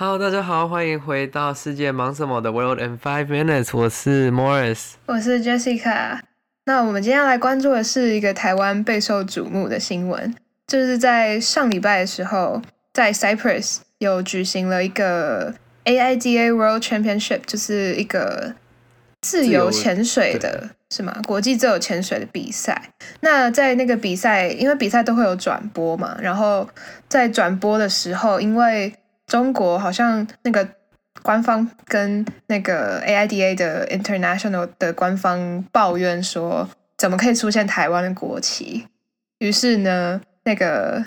Hello，大家好，欢迎回到世界忙什么的 World in Five Minutes。我是 Morris，我是 Jessica。那我们今天要来关注的是一个台湾备受瞩目的新闻，就是在上礼拜的时候，在 Cyprus 有举行了一个 AIDA World Championship，就是一个自由潜水的，是吗？国际自由潜水的比赛。那在那个比赛，因为比赛都会有转播嘛，然后在转播的时候，因为中国好像那个官方跟那个 AIDA 的 International 的官方抱怨说，怎么可以出现台湾的国旗？于是呢，那个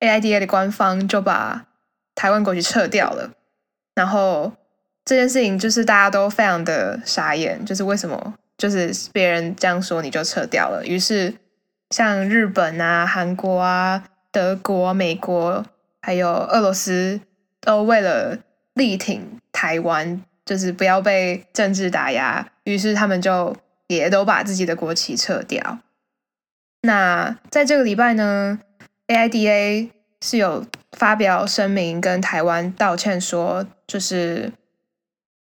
AIDA 的官方就把台湾国旗撤掉了。然后这件事情就是大家都非常的傻眼，就是为什么就是别人这样说你就撤掉了？于是像日本啊、韩国啊、德国、美国还有俄罗斯。都为了力挺台湾，就是不要被政治打压，于是他们就也都把自己的国旗撤掉。那在这个礼拜呢，AIDA 是有发表声明跟台湾道歉，说就是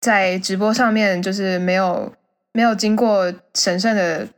在直播上面就是没有没有经过审慎的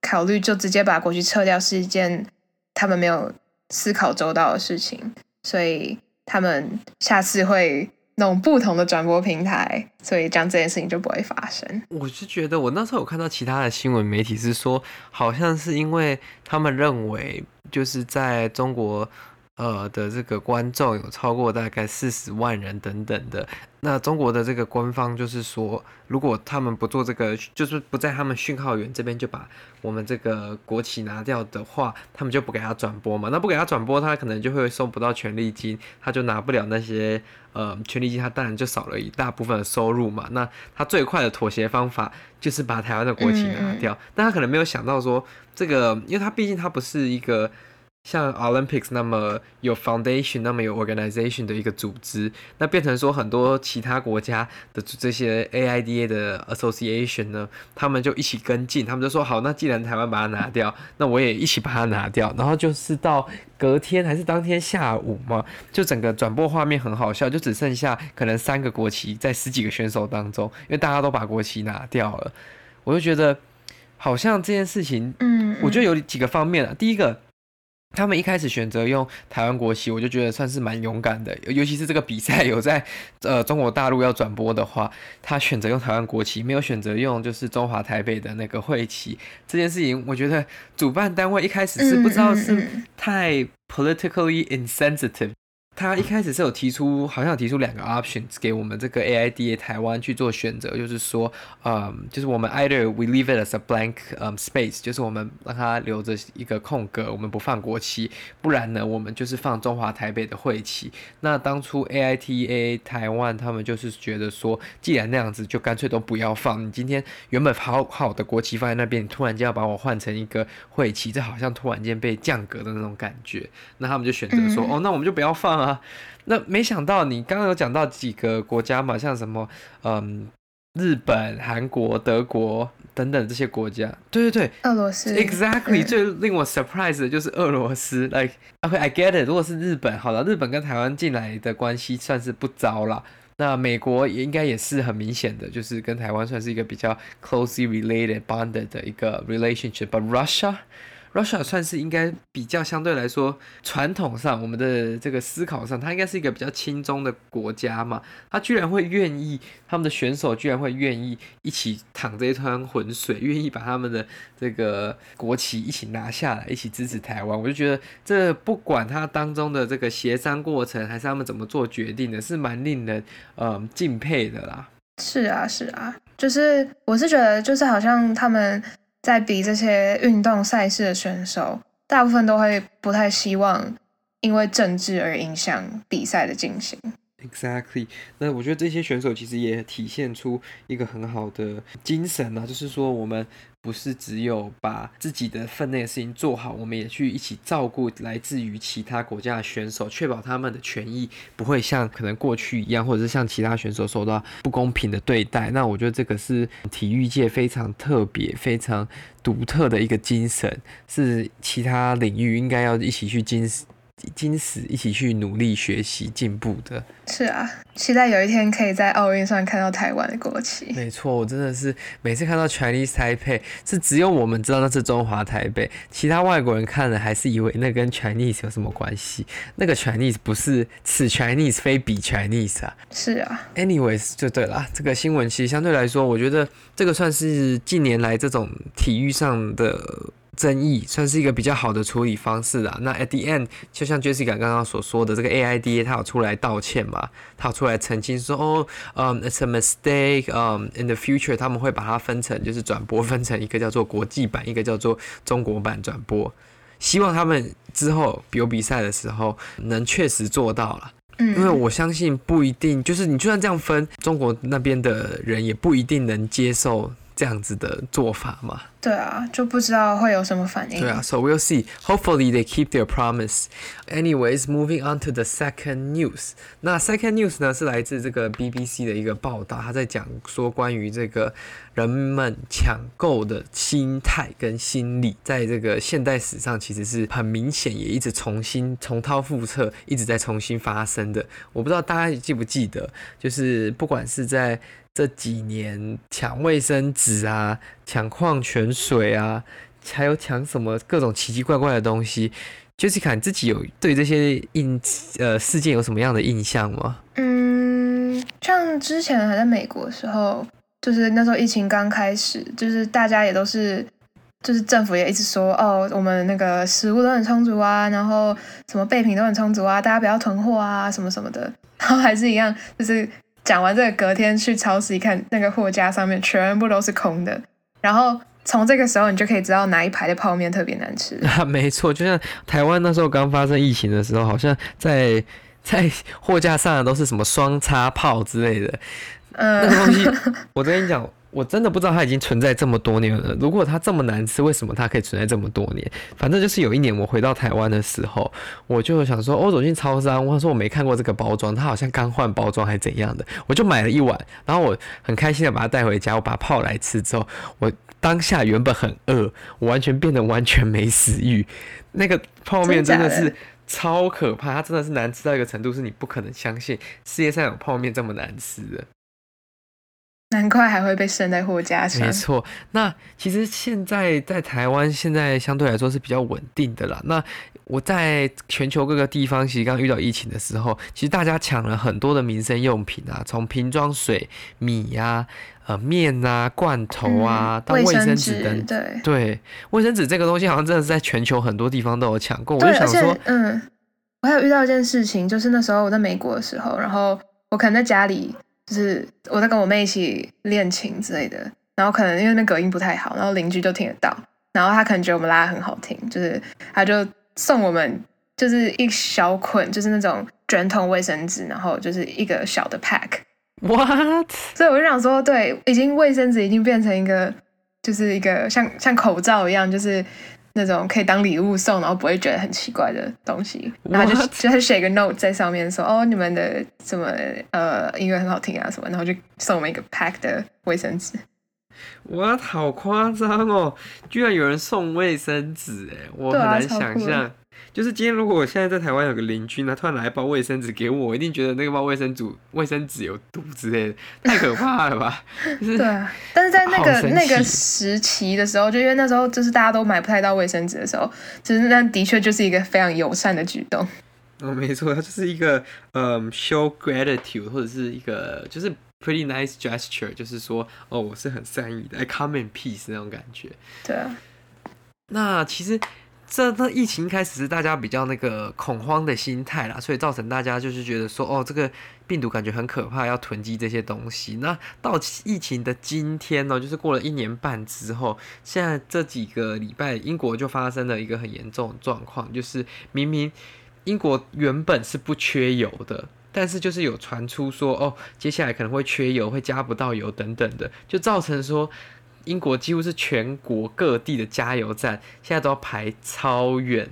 考虑，就直接把国旗撤掉，是一件他们没有思考周到的事情，所以。他们下次会弄不同的转播平台，所以这样这件事情就不会发生。我是觉得，我那时候有看到其他的新闻媒体是说，好像是因为他们认为，就是在中国。呃的这个观众有超过大概四十万人等等的，那中国的这个官方就是说，如果他们不做这个，就是不在他们讯号源这边就把我们这个国旗拿掉的话，他们就不给他转播嘛。那不给他转播，他可能就会收不到权利金，他就拿不了那些呃权利金，他当然就少了一大部分的收入嘛。那他最快的妥协方法就是把台湾的国旗拿掉，嗯、但他可能没有想到说这个，因为他毕竟他不是一个。像 Olympics 那么有 foundation，那么有 organization 的一个组织，那变成说很多其他国家的这些 AIDA 的 association 呢，他们就一起跟进，他们就说好，那既然台湾把它拿掉，那我也一起把它拿掉。然后就是到隔天还是当天下午嘛，就整个转播画面很好笑，就只剩下可能三个国旗在十几个选手当中，因为大家都把国旗拿掉了。我就觉得好像这件事情，嗯，我觉得有几个方面啊，第一个。他们一开始选择用台湾国旗，我就觉得算是蛮勇敢的。尤其是这个比赛有在呃中国大陆要转播的话，他选择用台湾国旗，没有选择用就是中华台北的那个会旗。这件事情，我觉得主办单位一开始是不知道是太 politically insensitive。他一开始是有提出，好像有提出两个 options 给我们这个 AIDA 台湾去做选择，就是说，嗯，就是我们 either we leave it as a blank um space，就是我们让它留着一个空格，我们不放国旗，不然呢，我们就是放中华台北的会旗。那当初 AITA 台湾他们就是觉得说，既然那样子，就干脆都不要放。你今天原本好好的国旗放在那边，你突然间要把我换成一个会旗，这好像突然间被降格的那种感觉。那他们就选择说，哦，那我们就不要放啊。那没想到你刚刚有讲到几个国家嘛，像什么嗯，日本、韩国、德国等等这些国家，对对对，俄罗斯，exactly，最令我 surprise 的就是俄罗斯，like okay，I get it，如果是日本，好了，日本跟台湾进来的关系算是不糟了，那美国也应该也是很明显的，就是跟台湾算是一个比较 closely related bonded 的一个 relationship，but Russia。Russia 算是应该比较相对来说传统上，我们的这个思考上，它应该是一个比较轻松的国家嘛。他居然会愿意，他们的选手居然会愿意一起淌这一滩浑水，愿意把他们的这个国旗一起拿下来，一起支持台湾。我就觉得这不管他当中的这个协商过程，还是他们怎么做决定的，是蛮令人呃敬佩的啦。是啊，是啊，就是我是觉得，就是好像他们。在比这些运动赛事的选手，大部分都会不太希望因为政治而影响比赛的进行。Exactly，那我觉得这些选手其实也体现出一个很好的精神啊，就是说我们不是只有把自己的分内的事情做好，我们也去一起照顾来自于其他国家的选手，确保他们的权益不会像可能过去一样，或者是像其他选手受到不公平的对待。那我觉得这个是体育界非常特别、非常独特的一个精神，是其他领域应该要一起去精金石一起去努力学习进步的。是啊，期待有一天可以在奥运上看到台湾的国旗。没错，我真的是每次看到 Chinese Taipei，是只有我们知道那是中华台北，其他外国人看了还是以为那跟 Chinese 有什么关系？那个 Chinese 不是此 Chinese 非彼 Chinese 啊。是啊，anyways 就对了，这个新闻其实相对来说，我觉得这个算是近年来这种体育上的。争议算是一个比较好的处理方式啦。那 at the end，就像 Jessica 刚刚所说的，这个 AIDA 他有出来道歉嘛？他有出来澄清说，哦，嗯，it's a mistake，嗯，in the future 他们会把它分成，就是转播分成一个叫做国际版，一个叫做中国版转播。希望他们之后有比赛的时候能确实做到了。嗯，因为我相信不一定，就是你就算这样分，中国那边的人也不一定能接受。这样子的做法嘛？对啊，就不知道会有什么反应。对啊，so we'll see. Hopefully they keep their promise. Anyways, moving on to the second news. 那 second news 呢是来自这个 BBC 的一个报道，他在讲说关于这个人们抢购的心态跟心理，在这个现代史上其实是很明显，也一直重新重蹈覆辙，一直在重新发生的。我不知道大家记不记得，就是不管是在这几年抢卫生纸啊，抢矿泉水啊，还有抢什么各种奇奇怪怪的东西，Jessica，你自己有对这些印呃事件有什么样的印象吗？嗯，像之前还在美国的时候，就是那时候疫情刚开始，就是大家也都是，就是政府也一直说哦，我们那个食物都很充足啊，然后什么备品都很充足啊，大家不要囤货啊，什么什么的，然后还是一样，就是。讲完这个，隔天去超市一看，那个货架上面全部都是空的。然后从这个时候，你就可以知道哪一排的泡面特别难吃。啊，没错，就像台湾那时候刚发生疫情的时候，好像在在货架上的都是什么双叉泡之类的，嗯，那个东西，我跟你讲。我真的不知道它已经存在这么多年了。如果它这么难吃，为什么它可以存在这么多年？反正就是有一年我回到台湾的时候，我就想说，我走进超商，我说我没看过这个包装，它好像刚换包装还是怎样的，我就买了一碗，然后我很开心的把它带回家，我把它泡来吃之后，我当下原本很饿，我完全变得完全没食欲。那个泡面真的是超可怕，它真的是难吃到一个程度，是你不可能相信世界上有泡面这么难吃的。难怪还会被剩在货架上。没错，那其实现在在台湾，现在相对来说是比较稳定的啦。那我在全球各个地方，其实刚遇到疫情的时候，其实大家抢了很多的民生用品啊，从瓶装水、米呀、啊、呃面啊、罐头啊，嗯、到卫生纸等。对对，卫生纸这个东西好像真的是在全球很多地方都有抢购。我就想说，嗯，我还有遇到一件事情，就是那时候我在美国的时候，然后我可能在家里。就是我在跟我妹一起练琴之类的，然后可能因为那隔音不太好，然后邻居就听得到，然后他可能觉得我们拉得很好听，就是他就送我们就是一小捆，就是那种卷筒卫生纸，然后就是一个小的 pack。What？所以我就想说，对，已经卫生纸已经变成一个，就是一个像像口罩一样，就是。那种可以当礼物送，然后不会觉得很奇怪的东西，然后就就写个 note 在上面说，哦，你们的什么呃音乐很好听啊什么，然后就送我们一个 pack 的卫生纸。哇，好夸张哦！居然有人送卫生纸，哎，我很难想象。就是今天，如果我现在在台湾有个邻居他，突然来一包卫生纸给我，我一定觉得那个包卫生纸卫生纸有毒之类的，太可怕了吧？就是、对啊，但是在那个那个时期的时候，就因为那时候就是大家都买不太到卫生纸的时候，就是那的确就是一个非常友善的举动。哦，没错，它就是一个嗯、um,，show gratitude 或者是一个就是 pretty nice gesture，就是说哦，我是很善意的，I come in peace 那种感觉。对啊，那其实。这那疫情开始是大家比较那个恐慌的心态啦，所以造成大家就是觉得说，哦，这个病毒感觉很可怕，要囤积这些东西。那到疫情的今天呢，就是过了一年半之后，现在这几个礼拜，英国就发生了一个很严重的状况，就是明明英国原本是不缺油的，但是就是有传出说，哦，接下来可能会缺油，会加不到油等等的，就造成说。英国几乎是全国各地的加油站，现在都要排超远，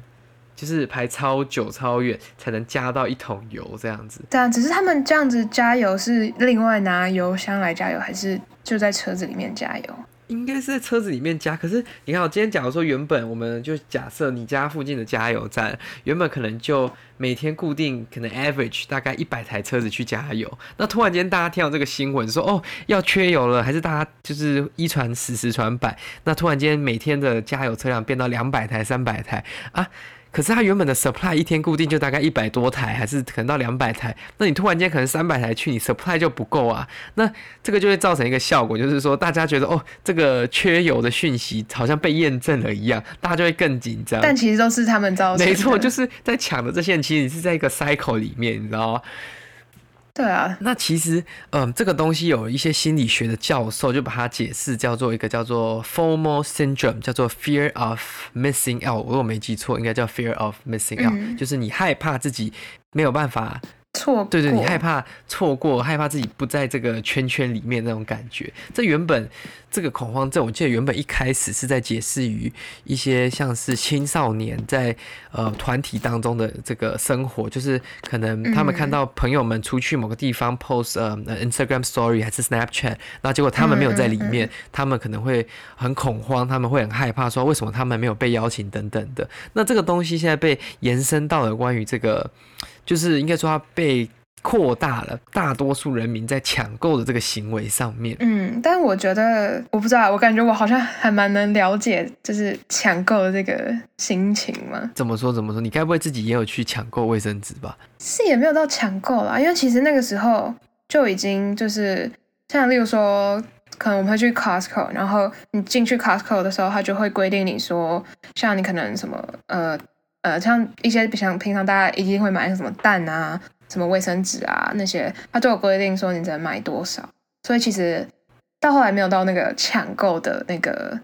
就是排超久、超远才能加到一桶油这样子。对啊，只是他们这样子加油是另外拿油箱来加油，还是就在车子里面加油？应该是在车子里面加，可是你看，我今天假如说原本我们就假设你家附近的加油站原本可能就每天固定可能 average 大概一百台车子去加油，那突然间大家听到这个新闻说哦要缺油了，还是大家就是一传十十传百，那突然间每天的加油车辆变到两百台三百台啊。可是它原本的 supply 一天固定就大概一百多台，还是可能到两百台。那你突然间可能三百台去，你 supply 就不够啊。那这个就会造成一个效果，就是说大家觉得哦，这个缺油的讯息好像被验证了一样，大家就会更紧张。但其实都是他们造成的。没错，就是在抢的这些人，其实你是在一个 cycle 里面，你知道吗？对啊，那其实，嗯，这个东西有一些心理学的教授就把它解释叫做一个叫做 FOMO syndrome，叫做 fear of missing out。我如果没记错，应该叫 fear of missing out，嗯，就是你害怕自己没有办法。错，对对，你害怕错过，害怕自己不在这个圈圈里面那种感觉。这原本这个恐慌症，我记得原本一开始是在解释于一些像是青少年在呃团体当中的这个生活，就是可能他们看到朋友们出去某个地方 post 呃 Instagram Story 还是 Snapchat，那结果他们没有在里面，他们可能会很恐慌，他们会很害怕，说为什么他们没有被邀请等等的。那这个东西现在被延伸到了关于这个。就是应该说，它被扩大了，大多数人民在抢购的这个行为上面。嗯，但我觉得，我不知道，我感觉我好像还蛮能了解，就是抢购的这个心情嘛。怎么说？怎么说？你该不会自己也有去抢购卫生纸吧？是也没有到抢购啦，因为其实那个时候就已经就是像例如说，可能我们会去 Costco，然后你进去 Costco 的时候，他就会规定你说，像你可能什么呃。呃，像一些像平常大家一定会买什么蛋啊、什么卫生纸啊那些，它都有规定说你只能买多少。所以其实到后来没有到那个抢购的那个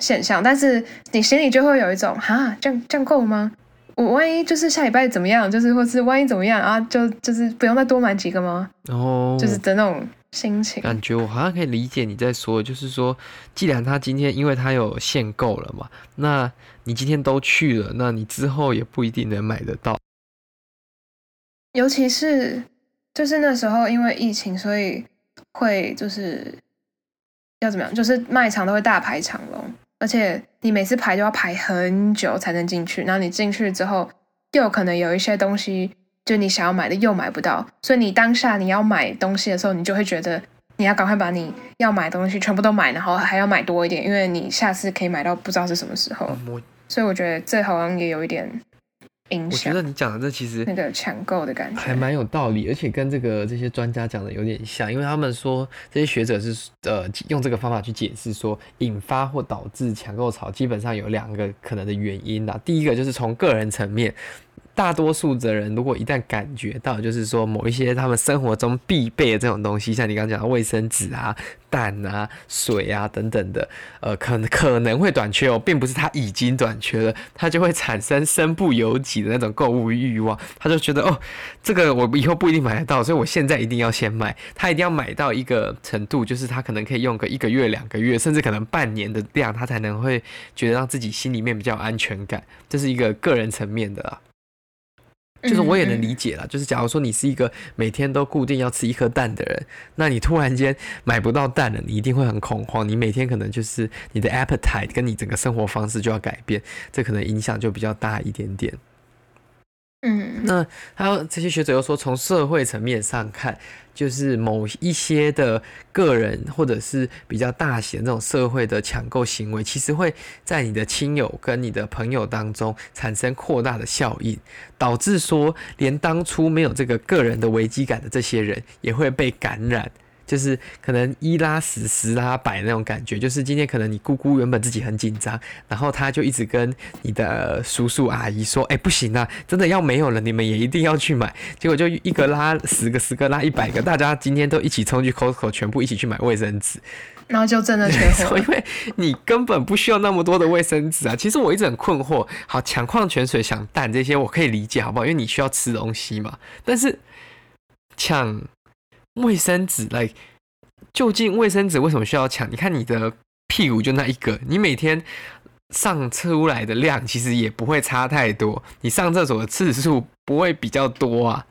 现象，但是你心里就会有一种哈，这样这样够吗？我万一就是下礼拜怎么样，就是或是万一怎么样啊，就就是不用再多买几个吗？哦，就是的那种心情。感觉我好像可以理解你在说，就是说，既然他今天因为他有限购了嘛，那。你今天都去了，那你之后也不一定能买得到。尤其是就是那时候因为疫情，所以会就是要怎么样？就是卖场都会大排长龙，而且你每次排都要排很久才能进去。然后你进去之后，又可能有一些东西，就你想要买的又买不到。所以你当下你要买东西的时候，你就会觉得你要赶快把你要买的东西全部都买，然后还要买多一点，因为你下次可以买到不知道是什么时候。嗯所以我觉得这好像也有一点影响。我觉得你讲的这其实那个抢购的感觉还蛮有道理，而且跟这个这些专家讲的有点像，因为他们说这些学者是呃用这个方法去解释说，引发或导致抢购潮基本上有两个可能的原因啦。第一个就是从个人层面。大多数的人，如果一旦感觉到，就是说某一些他们生活中必备的这种东西，像你刚刚讲的卫生纸啊、蛋啊、水啊等等的，呃，可能可能会短缺哦，并不是他已经短缺了，他就会产生身不由己的那种购物欲望，他就觉得哦，这个我以后不一定买得到，所以我现在一定要先买，他一定要买到一个程度，就是他可能可以用个一个月、两个月，甚至可能半年的量，他才能会觉得让自己心里面比较安全感，这是一个个人层面的啊。就是我也能理解了，就是假如说你是一个每天都固定要吃一颗蛋的人，那你突然间买不到蛋了，你一定会很恐慌。你每天可能就是你的 appetite 跟你整个生活方式就要改变，这可能影响就比较大一点点。嗯，那还有这些学者又说，从社会层面上看，就是某一些的个人或者是比较大型的这种社会的抢购行为，其实会在你的亲友跟你的朋友当中产生扩大的效应，导致说连当初没有这个个人的危机感的这些人也会被感染。就是可能一拉十，十拉百那种感觉。就是今天可能你姑姑原本自己很紧张，然后他就一直跟你的叔叔阿姨说：“哎，不行啊，真的要没有了，你们也一定要去买。”结果就一个拉十个，十个拉一百个，大家今天都一起冲去 Costco，全部一起去买卫生纸，然后就真的缺货。因为你根本不需要那么多的卫生纸啊。其实我一直很困惑，好，抢矿泉水、抢蛋这些我可以理解，好不好？因为你需要吃东西嘛。但是抢。卫生纸来，究竟卫生纸为什么需要抢？你看你的屁股就那一个，你每天上出来的量其实也不会差太多，你上厕所的次数不会比较多啊。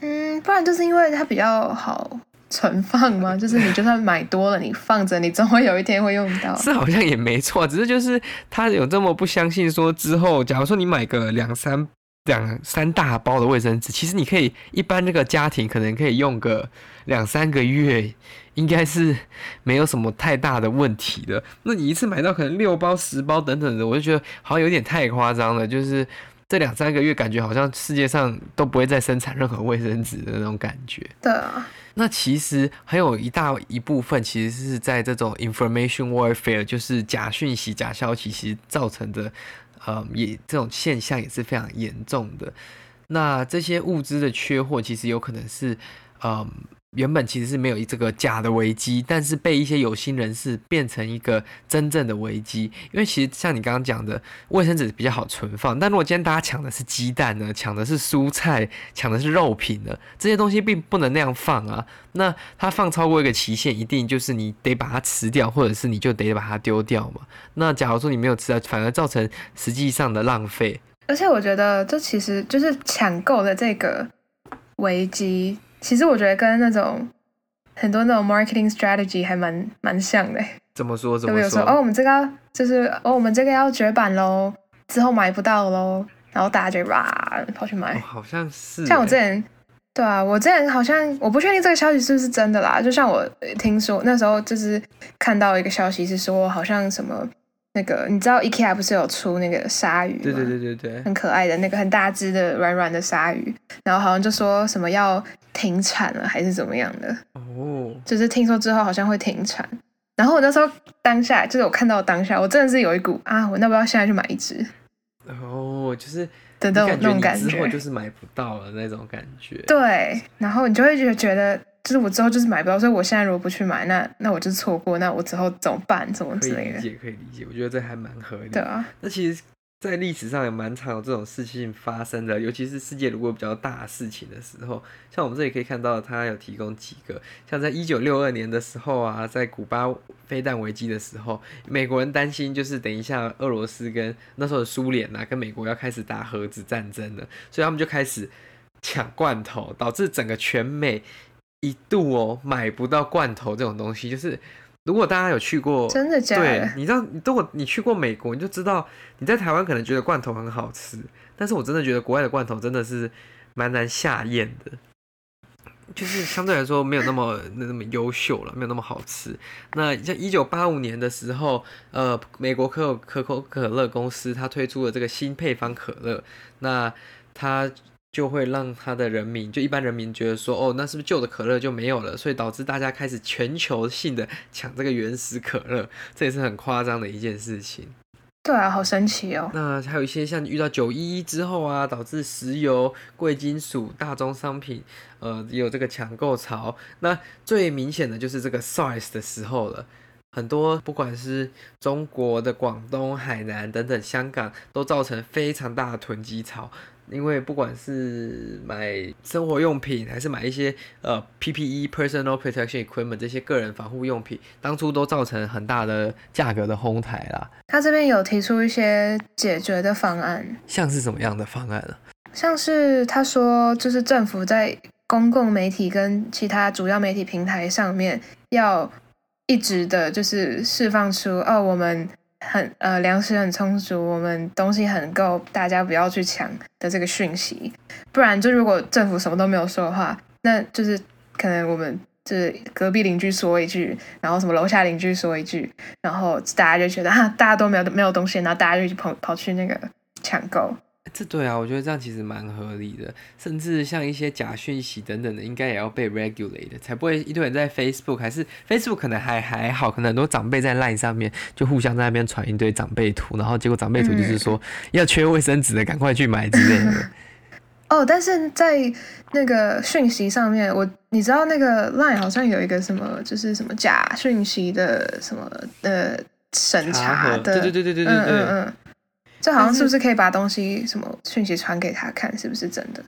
嗯，不然就是因为它比较好存放嘛？就是你就算买多了，你放着，你总会有一天会用到。是好像也没错，只是就是他有这么不相信说之后，假如说你买个两三两三大包的卫生纸，其实你可以一般那个家庭可能可以用个两三个月，应该是没有什么太大的问题的。那你一次买到可能六包、十包等等的，我就觉得好像有点太夸张了，就是。这两三个月感觉好像世界上都不会再生产任何卫生纸的那种感觉。对啊，那其实还有一大一部分其实是在这种 information warfare，就是假讯息、假消息，其实造成的，嗯，也这种现象也是非常严重的。那这些物资的缺货，其实有可能是，嗯。原本其实是没有这个假的危机，但是被一些有心人士变成一个真正的危机。因为其实像你刚刚讲的，卫生纸比较好存放，但如果今天大家抢的是鸡蛋呢，抢的是蔬菜，抢的是肉品呢，这些东西并不能那样放啊。那它放超过一个期限，一定就是你得把它吃掉，或者是你就得把它丢掉嘛。那假如说你没有吃掉，反而造成实际上的浪费。而且我觉得这其实就是抢购的这个危机。其实我觉得跟那种很多那种 marketing strategy 还蛮蛮像的。怎么说？怎么说？哦，我们这个就是哦，我们这个要绝版喽，之后买不到喽，然后大家就哇跑去买。哦，好像是。像我之前，对啊，我之前好像我不确定这个消息是不是真的啦。就像我听说那时候就是看到一个消息是说，好像什么。那个你知道 IKEA 不是有出那个鲨鱼吗？对对对对对，很可爱的那个很大只的软软的鲨鱼，然后好像就说什么要停产了还是怎么样的哦，就是听说之后好像会停产。然后我那时候当下就是我看到当下，我真的是有一股啊，我要不要现在去买一只？哦，就是等等那种感觉，之后就是买不到了那种感觉。对，然后你就会觉得觉得。就是我之后就是买不到，所以我现在如果不去买，那那我就错过，那我之后怎么办？怎么之类的？可以理解，可以理解。我觉得这还蛮合理的。对啊。那其实，在历史上也蛮常有这种事情发生的，尤其是世界如果比较大事情的时候，像我们这里可以看到，他有提供几个，像在一九六二年的时候啊，在古巴飞弹危机的时候，美国人担心就是等一下俄罗斯跟那时候的苏联呐，跟美国要开始打核子战争了，所以他们就开始抢罐头，导致整个全美。一度哦，买不到罐头这种东西，就是如果大家有去过，真的假的？对，你知道，如果你去过美国，你就知道你在台湾可能觉得罐头很好吃，但是我真的觉得国外的罐头真的是蛮难下咽的，就是相对来说没有那么那么优秀了，没有那么好吃。那像一九八五年的时候，呃，美国可口可口可乐公司它推出了这个新配方可乐，那它。就会让他的人民，就一般人民觉得说，哦，那是不是旧的可乐就没有了？所以导致大家开始全球性的抢这个原始可乐，这也是很夸张的一件事情。对啊，好神奇哦。那还有一些像遇到九一一之后啊，导致石油、贵金属、大宗商品，呃，也有这个抢购潮。那最明显的就是这个 SARS 的时候了，很多不管是中国的广东、海南等等，香港都造成非常大的囤积潮。因为不管是买生活用品，还是买一些呃 PPE personal protection equipment 这些个人防护用品，当初都造成很大的价格的哄抬啦。他这边有提出一些解决的方案，像是什么样的方案呢？像是他说，就是政府在公共媒体跟其他主要媒体平台上面，要一直的，就是释放出哦，我们。很呃，粮食很充足，我们东西很够，大家不要去抢的这个讯息。不然，就如果政府什么都没有说的话，那就是可能我们就是隔壁邻居说一句，然后什么楼下邻居说一句，然后大家就觉得啊，大家都没有没有东西，然后大家就去跑跑去那个抢购。这对啊，我觉得这样其实蛮合理的，甚至像一些假讯息等等的，应该也要被 regulate 的，才不会一堆人在 Facebook 还是 Facebook 可能还还好，可能很多长辈在 Line 上面就互相在那边传一堆长辈图，然后结果长辈图就是说要缺卫生纸的，赶快去买之类的。哦，但是在那个讯息上面，我你知道那个 Line 好像有一个什么，就是什么假讯息的什么呃审查的，对对对对对对对。嗯嗯嗯这好像是不是可以把东西什么讯息传给他看，是不是真的？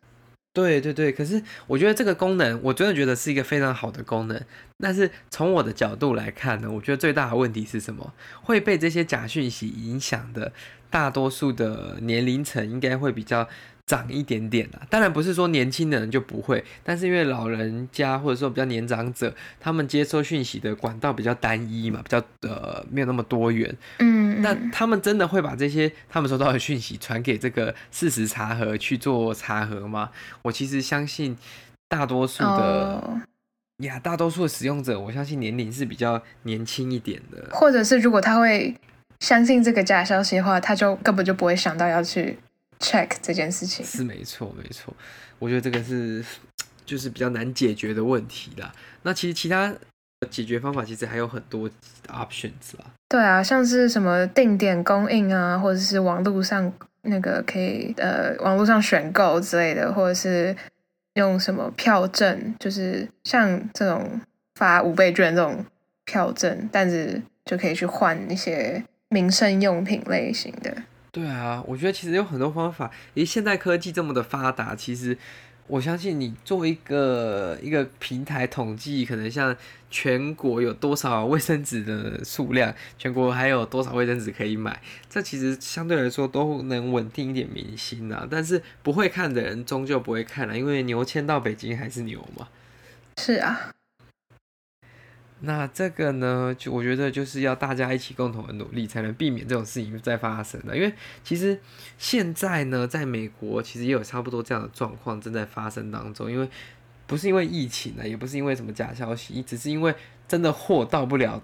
对对对，可是我觉得这个功能，我真的觉得是一个非常好的功能。但是从我的角度来看呢，我觉得最大的问题是什么？会被这些假讯息影响的大多数的年龄层，应该会比较。长一点点啦，当然不是说年轻的人就不会，但是因为老人家或者说比较年长者，他们接收讯息的管道比较单一嘛，比较呃没有那么多元，嗯，那他们真的会把这些他们收到的讯息传给这个事实查核去做查核吗？我其实相信大多数的呀，oh. 大多数的使用者，我相信年龄是比较年轻一点的，或者是如果他会相信这个假消息的话，他就根本就不会想到要去。Check 这件事情是没错，没错。我觉得这个是 就是比较难解决的问题啦。那其实其他解决方法其实还有很多 options 啦。对啊，像是什么定点供应啊，或者是网络上那个可以呃网络上选购之类的，或者是用什么票证，就是像这种发五倍券这种票证，但是就可以去换一些民生用品类型的。对啊，我觉得其实有很多方法。诶，现代科技这么的发达，其实我相信你作为一个一个平台统计，可能像全国有多少卫生纸的数量，全国还有多少卫生纸可以买，这其实相对来说都能稳定一点民心啊。但是不会看的人终究不会看了，因为牛牵到北京还是牛嘛。是啊。那这个呢，就我觉得就是要大家一起共同的努力，才能避免这种事情再发生了。因为其实现在呢，在美国其实也有差不多这样的状况正在发生当中。因为不是因为疫情呢，也不是因为什么假消息，只是因为真的货到不了。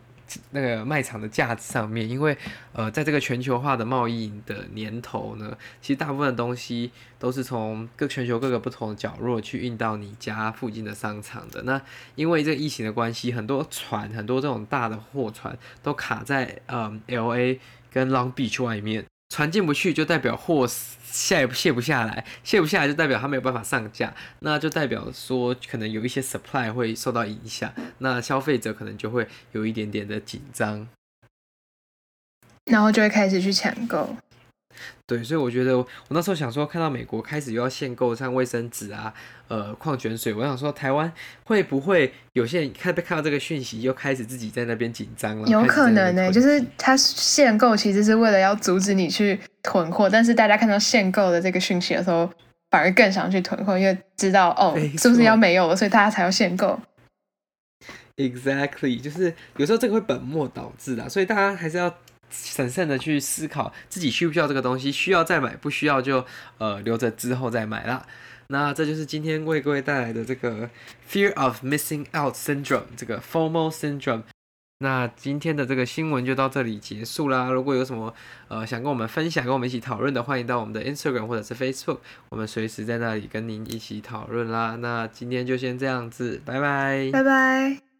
那个卖场的架子上面，因为呃，在这个全球化的贸易的年头呢，其实大部分的东西都是从各全球各个不同的角落去运到你家附近的商场的。那因为这个疫情的关系，很多船，很多这种大的货船都卡在呃 LA 跟 Long Beach 外面。船进不去，就代表货卸卸不下来，卸不下来就代表它没有办法上架，那就代表说可能有一些 supply 会受到影响，那消费者可能就会有一点点的紧张，然后就会开始去抢购。对，所以我觉得我那时候想说，看到美国开始又要限购像卫生纸啊、呃矿泉水，我想说台湾会不会有些人看看到这个讯息，又开始自己在那边紧张了？有可能呢、欸，就是他限购其实是为了要阻止你去囤货，但是大家看到限购的这个讯息的时候，反而更想去囤货，因为知道哦是不是要没有了，所以大家才要限购。Exactly，就是有时候这个会本末倒置的，所以大家还是要。审慎的去思考自己需不需要这个东西，需要再买，不需要就呃留着之后再买啦。那这就是今天为各位带来的这个 Fear of Missing Out Syndrome，这个 FOMO Syndrome。那今天的这个新闻就到这里结束啦。如果有什么呃想跟我们分享、跟我们一起讨论的，欢迎到我们的 Instagram 或者是 Facebook，我们随时在那里跟您一起讨论啦。那今天就先这样子，拜拜，拜拜。